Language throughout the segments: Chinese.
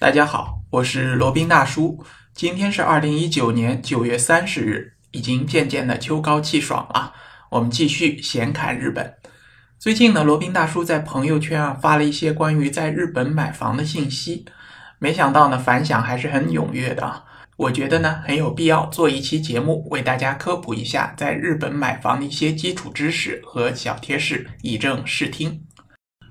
大家好，我是罗宾大叔。今天是二零一九年九月三十日，已经渐渐的秋高气爽了。我们继续闲侃日本。最近呢，罗宾大叔在朋友圈啊发了一些关于在日本买房的信息，没想到呢反响还是很踊跃的。我觉得呢很有必要做一期节目，为大家科普一下在日本买房的一些基础知识和小贴士，以正视听。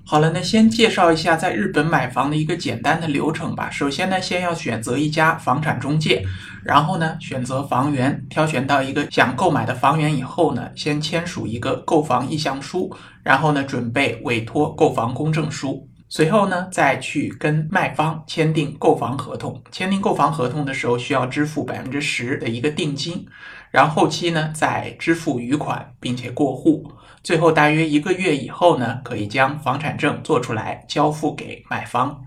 好了，那先介绍一下在日本买房的一个简单的流程吧。首先呢，先要选择一家房产中介，然后呢，选择房源，挑选到一个想购买的房源以后呢，先签署一个购房意向书，然后呢，准备委托购房公证书，随后呢，再去跟卖方签订购房合同。签订购房合同的时候，需要支付百分之十的一个定金，然后期呢，再支付余款，并且过户。最后大约一个月以后呢，可以将房产证做出来交付给买方。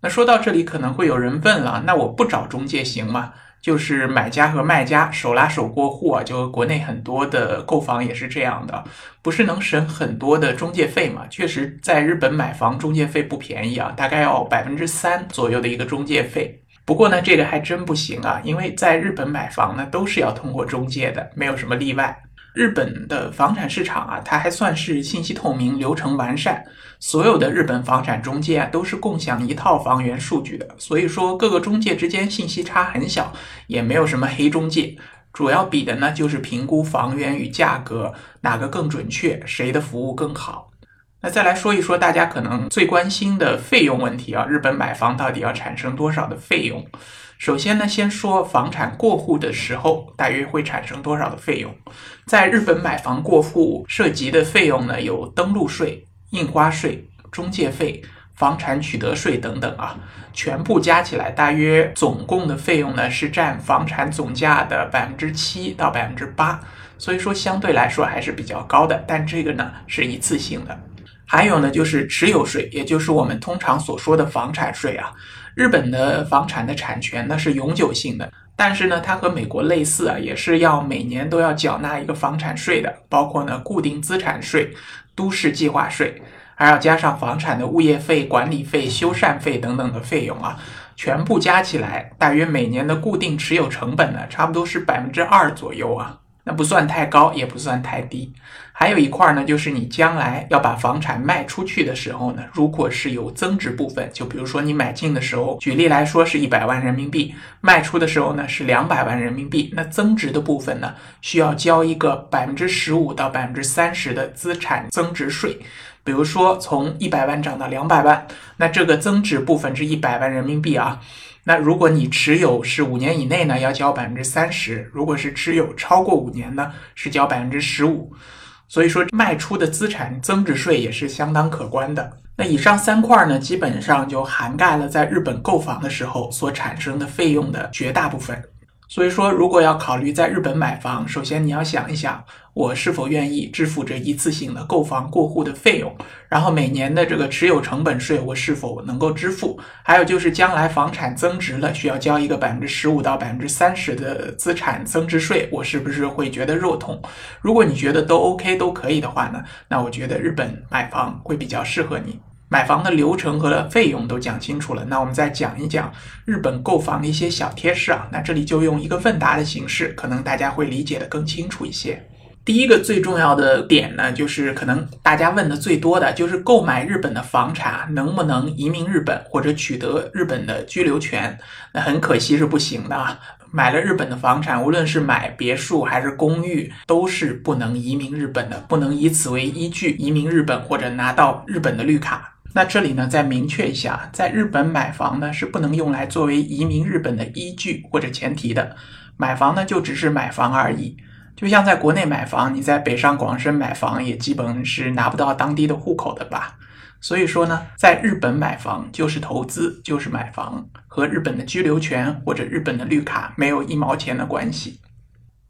那说到这里，可能会有人问了，那我不找中介行吗？就是买家和卖家手拉手过户啊，就国内很多的购房也是这样的，不是能省很多的中介费吗？确实，在日本买房中介费不便宜啊，大概要百分之三左右的一个中介费。不过呢，这个还真不行啊，因为在日本买房呢，都是要通过中介的，没有什么例外。日本的房产市场啊，它还算是信息透明、流程完善。所有的日本房产中介啊，都是共享一套房源数据的，所以说各个中介之间信息差很小，也没有什么黑中介。主要比的呢，就是评估房源与价格哪个更准确，谁的服务更好。那再来说一说大家可能最关心的费用问题啊，日本买房到底要产生多少的费用？首先呢，先说房产过户的时候大约会产生多少的费用。在日本买房过户涉及的费用呢，有登录税、印花税、中介费、房产取得税等等啊，全部加起来大约总共的费用呢是占房产总价的百分之七到百分之八，所以说相对来说还是比较高的。但这个呢是一次性的。还有呢就是持有税，也就是我们通常所说的房产税啊。日本的房产的产权呢是永久性的，但是呢，它和美国类似啊，也是要每年都要缴纳一个房产税的，包括呢固定资产税、都市计划税，还要加上房产的物业费、管理费、修缮费等等的费用啊，全部加起来，大约每年的固定持有成本呢，差不多是百分之二左右啊。那不算太高，也不算太低。还有一块呢，就是你将来要把房产卖出去的时候呢，如果是有增值部分，就比如说你买进的时候，举例来说是一百万人民币，卖出的时候呢是两百万人民币，那增值的部分呢，需要交一个百分之十五到百分之三十的资产增值税。比如说从一百万涨到两百万，那这个增值部分是一百万人民币啊。那如果你持有是五年以内呢，要交百分之三十；如果是持有超过五年呢，是交百分之十五。所以说，卖出的资产增值税也是相当可观的。那以上三块呢，基本上就涵盖了在日本购房的时候所产生的费用的绝大部分。所以说，如果要考虑在日本买房，首先你要想一想，我是否愿意支付这一次性的购房过户的费用，然后每年的这个持有成本税我是否能够支付，还有就是将来房产增值了需要交一个百分之十五到百分之三十的资产增值税，我是不是会觉得肉痛？如果你觉得都 OK 都可以的话呢，那我觉得日本买房会比较适合你。买房的流程和费用都讲清楚了，那我们再讲一讲日本购房的一些小贴士啊。那这里就用一个问答的形式，可能大家会理解的更清楚一些。第一个最重要的点呢，就是可能大家问的最多的就是购买日本的房产能不能移民日本或者取得日本的居留权？那很可惜是不行的啊。买了日本的房产，无论是买别墅还是公寓，都是不能移民日本的，不能以此为依据移民日本或者拿到日本的绿卡。那这里呢，再明确一下，在日本买房呢是不能用来作为移民日本的依据或者前提的。买房呢就只是买房而已，就像在国内买房，你在北上广深买房也基本是拿不到当地的户口的吧。所以说呢，在日本买房就是投资，就是买房，和日本的居留权或者日本的绿卡没有一毛钱的关系。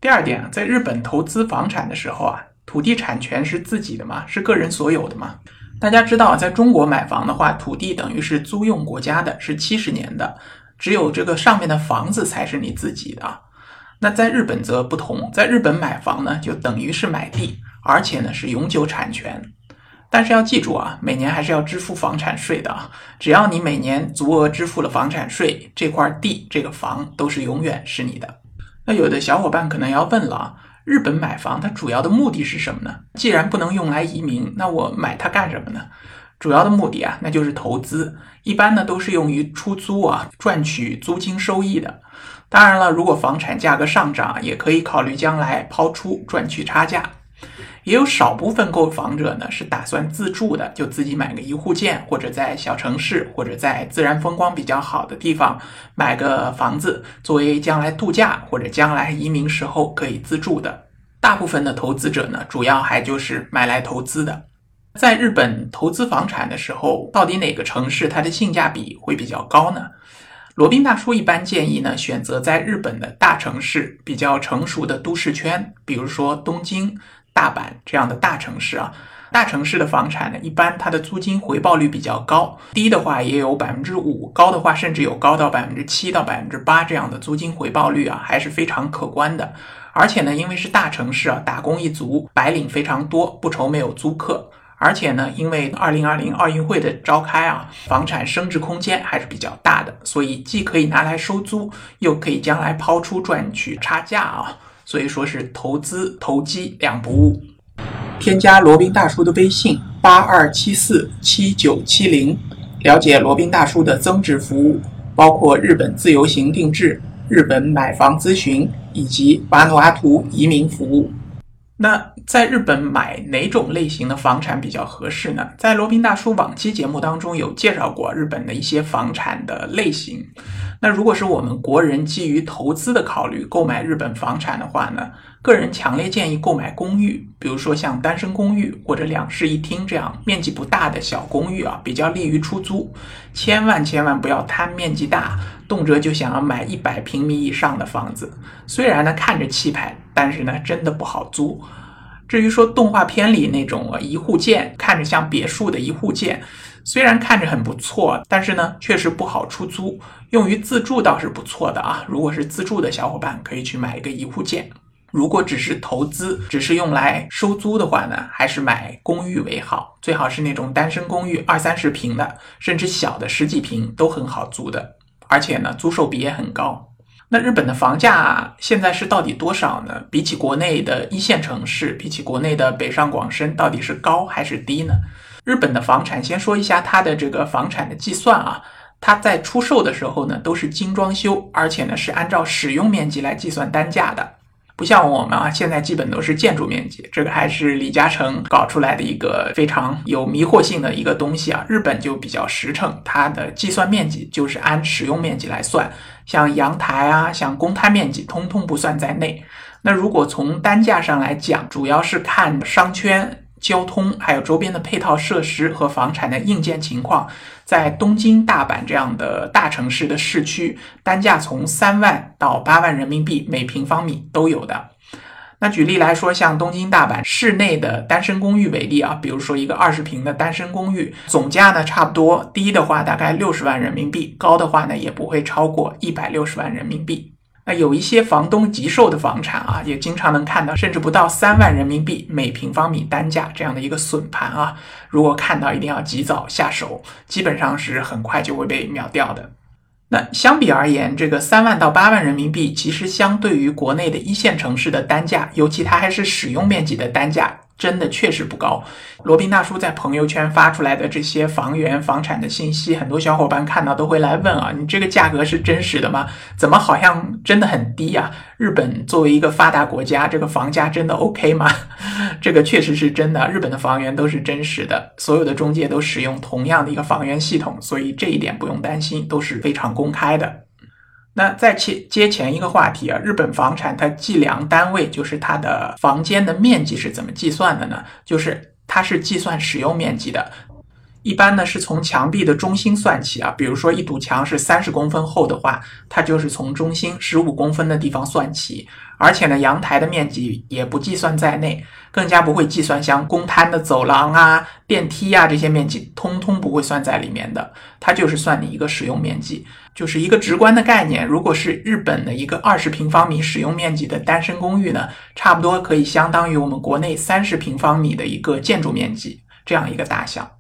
第二点，在日本投资房产的时候啊，土地产权是自己的吗？是个人所有的吗？大家知道，在中国买房的话，土地等于是租用国家的，是七十年的，只有这个上面的房子才是你自己的。那在日本则不同，在日本买房呢，就等于是买地，而且呢是永久产权。但是要记住啊，每年还是要支付房产税的啊。只要你每年足额支付了房产税，这块地、这个房都是永远是你的。那有的小伙伴可能要问了啊，日本买房它主要的目的是什么呢？既然不能用来移民，那我买它干什么呢？主要的目的啊，那就是投资，一般呢都是用于出租啊，赚取租金收益的。当然了，如果房产价格上涨，也可以考虑将来抛出赚取差价。也有少部分购房者呢是打算自住的，就自己买个一户建，或者在小城市或者在自然风光比较好的地方买个房子，作为将来度假或者将来移民时候可以自住的。大部分的投资者呢，主要还就是买来投资的。在日本投资房产的时候，到底哪个城市它的性价比会比较高呢？罗宾大叔一般建议呢，选择在日本的大城市、比较成熟的都市圈，比如说东京、大阪这样的大城市啊。大城市的房产呢，一般它的租金回报率比较高，低的话也有百分之五，高的话甚至有高到百分之七到百分之八这样的租金回报率啊，还是非常可观的。而且呢，因为是大城市啊，打工一族、白领非常多，不愁没有租客。而且呢，因为二零二零奥运会的召开啊，房产升值空间还是比较大的，所以既可以拿来收租，又可以将来抛出赚取差价啊，所以说是投资投机两不误。添加罗宾大叔的微信八二七四七九七零，了解罗宾大叔的增值服务，包括日本自由行定制、日本买房咨询以及瓦努阿图移民服务。那在日本买哪种类型的房产比较合适呢？在罗宾大叔往期节目当中有介绍过日本的一些房产的类型。那如果是我们国人基于投资的考虑购买日本房产的话呢，个人强烈建议购买公寓，比如说像单身公寓或者两室一厅这样面积不大的小公寓啊，比较利于出租。千万千万不要贪面积大，动辄就想要买一百平米以上的房子。虽然呢看着气派。但是呢，真的不好租。至于说动画片里那种一户建，看着像别墅的一户建，虽然看着很不错，但是呢，确实不好出租。用于自住倒是不错的啊。如果是自住的小伙伴，可以去买一个一户建。如果只是投资，只是用来收租的话呢，还是买公寓为好。最好是那种单身公寓，二三十平的，甚至小的十几平都很好租的，而且呢，租售比也很高。那日本的房价现在是到底多少呢？比起国内的一线城市，比起国内的北上广深，到底是高还是低呢？日本的房产，先说一下它的这个房产的计算啊，它在出售的时候呢，都是精装修，而且呢是按照使用面积来计算单价的。不像我们啊，现在基本都是建筑面积，这个还是李嘉诚搞出来的一个非常有迷惑性的一个东西啊。日本就比较实诚，它的计算面积就是按使用面积来算，像阳台啊，像公摊面积，通通不算在内。那如果从单价上来讲，主要是看商圈。交通还有周边的配套设施和房产的硬件情况，在东京、大阪这样的大城市的市区，单价从三万到八万人民币每平方米都有的。那举例来说，像东京、大阪市内的单身公寓为例啊，比如说一个二十平的单身公寓，总价呢差不多低的话大概六十万人民币，高的话呢也不会超过一百六十万人民币。那有一些房东急售的房产啊，也经常能看到，甚至不到三万人民币每平方米单价这样的一个损盘啊。如果看到，一定要及早下手，基本上是很快就会被秒掉的。那相比而言，这个三万到八万人民币，其实相对于国内的一线城市的单价，尤其它还是使用面积的单价。真的确实不高。罗宾大叔在朋友圈发出来的这些房源、房产的信息，很多小伙伴看到都会来问啊：“你这个价格是真实的吗？怎么好像真的很低呀？”日本作为一个发达国家，这个房价真的 OK 吗？这个确实是真的，日本的房源都是真实的，所有的中介都使用同样的一个房源系统，所以这一点不用担心，都是非常公开的。那再接接前一个话题啊，日本房产它计量单位就是它的房间的面积是怎么计算的呢？就是它是计算使用面积的，一般呢是从墙壁的中心算起啊，比如说一堵墙是三十公分厚的话，它就是从中心十五公分的地方算起，而且呢阳台的面积也不计算在内，更加不会计算像公摊的走廊啊、电梯啊这些面积，通通不会算在里面的，它就是算你一个使用面积。就是一个直观的概念，如果是日本的一个二十平方米使用面积的单身公寓呢，差不多可以相当于我们国内三十平方米的一个建筑面积。这样一个大小。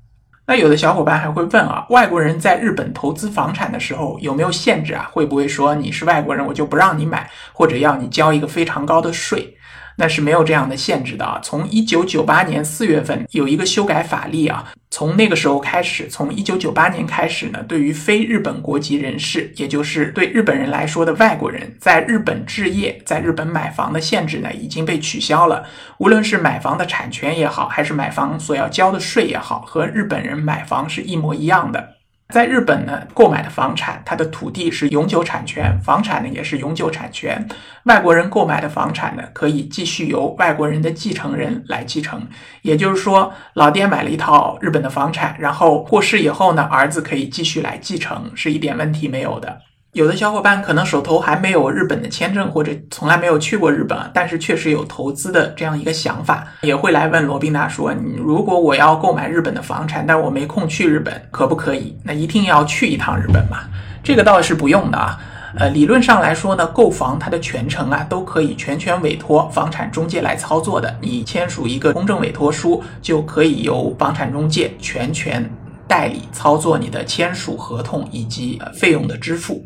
那有的小伙伴还会问啊，外国人在日本投资房产的时候有没有限制啊？会不会说你是外国人，我就不让你买，或者要你交一个非常高的税？那是没有这样的限制的啊！从一九九八年四月份有一个修改法律啊，从那个时候开始，从一九九八年开始呢，对于非日本国籍人士，也就是对日本人来说的外国人，在日本置业、在日本买房的限制呢，已经被取消了。无论是买房的产权也好，还是买房所要交的税也好，和日本人买房是一模一样的。在日本呢，购买的房产，它的土地是永久产权，房产呢也是永久产权。外国人购买的房产呢，可以继续由外国人的继承人来继承。也就是说，老爹买了一套日本的房产，然后过世以后呢，儿子可以继续来继承，是一点问题没有的。有的小伙伴可能手头还没有日本的签证，或者从来没有去过日本，但是确实有投资的这样一个想法，也会来问罗宾大叔：你如果我要购买日本的房产，但我没空去日本，可不可以？那一定要去一趟日本吗？这个倒是不用的啊。呃，理论上来说呢，购房它的全程啊都可以全权委托房产中介来操作的，你签署一个公证委托书，就可以由房产中介全权代理操作你的签署合同以及费用的支付。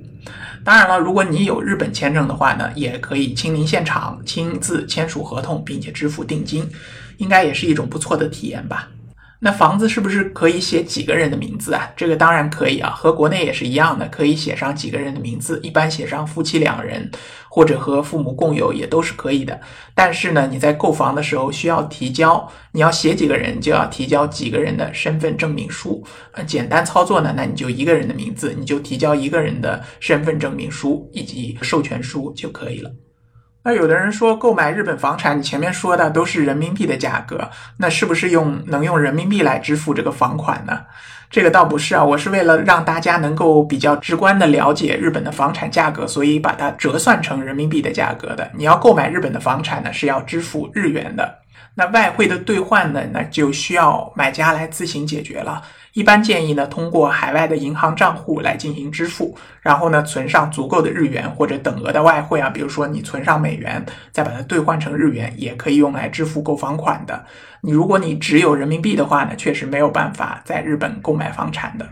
当然了，如果你有日本签证的话呢，也可以亲临现场亲自签署合同，并且支付定金，应该也是一种不错的体验吧。那房子是不是可以写几个人的名字啊？这个当然可以啊，和国内也是一样的，可以写上几个人的名字，一般写上夫妻两人，或者和父母共有也都是可以的。但是呢，你在购房的时候需要提交，你要写几个人就要提交几个人的身份证明书。呃，简单操作呢，那你就一个人的名字，你就提交一个人的身份证明书以及授权书就可以了。那有的人说购买日本房产，你前面说的都是人民币的价格，那是不是用能用人民币来支付这个房款呢？这个倒不是啊，我是为了让大家能够比较直观的了解日本的房产价格，所以把它折算成人民币的价格的。你要购买日本的房产呢，是要支付日元的。那外汇的兑换呢，那就需要买家来自行解决了。一般建议呢，通过海外的银行账户来进行支付，然后呢，存上足够的日元或者等额的外汇啊，比如说你存上美元，再把它兑换成日元，也可以用来支付购房款的。你如果你只有人民币的话呢，确实没有办法在日本购买房产的。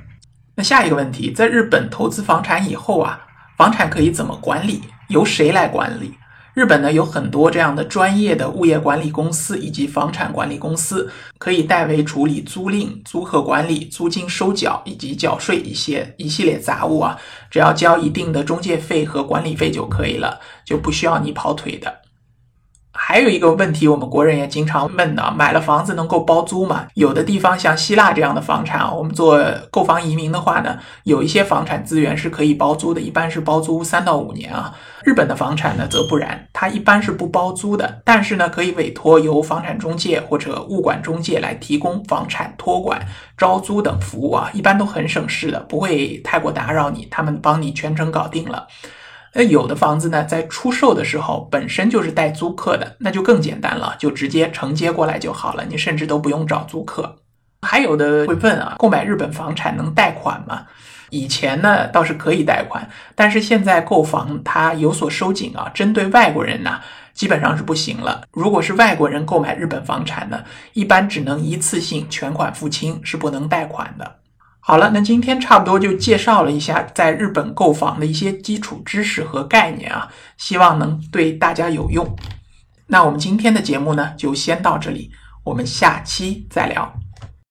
那下一个问题，在日本投资房产以后啊，房产可以怎么管理？由谁来管理？日本呢有很多这样的专业的物业管理公司以及房产管理公司，可以代为处理租赁、租客管理、租金收缴以及缴税一些一系列杂物啊，只要交一定的中介费和管理费就可以了，就不需要你跑腿的。还有一个问题，我们国人也经常问的，买了房子能够包租吗？有的地方像希腊这样的房产啊，我们做购房移民的话呢，有一些房产资源是可以包租的，一般是包租三到五年啊。日本的房产呢则不然，它一般是不包租的，但是呢可以委托由房产中介或者物管中介来提供房产托管、招租等服务啊，一般都很省事的，不会太过打扰你，他们帮你全程搞定了。那有的房子呢，在出售的时候本身就是带租客的，那就更简单了，就直接承接过来就好了，你甚至都不用找租客。还有的会问啊，购买日本房产能贷款吗？以前呢倒是可以贷款，但是现在购房它有所收紧啊，针对外国人呢，基本上是不行了。如果是外国人购买日本房产呢，一般只能一次性全款付清，是不能贷款的。好了，那今天差不多就介绍了一下在日本购房的一些基础知识和概念啊，希望能对大家有用。那我们今天的节目呢，就先到这里，我们下期再聊。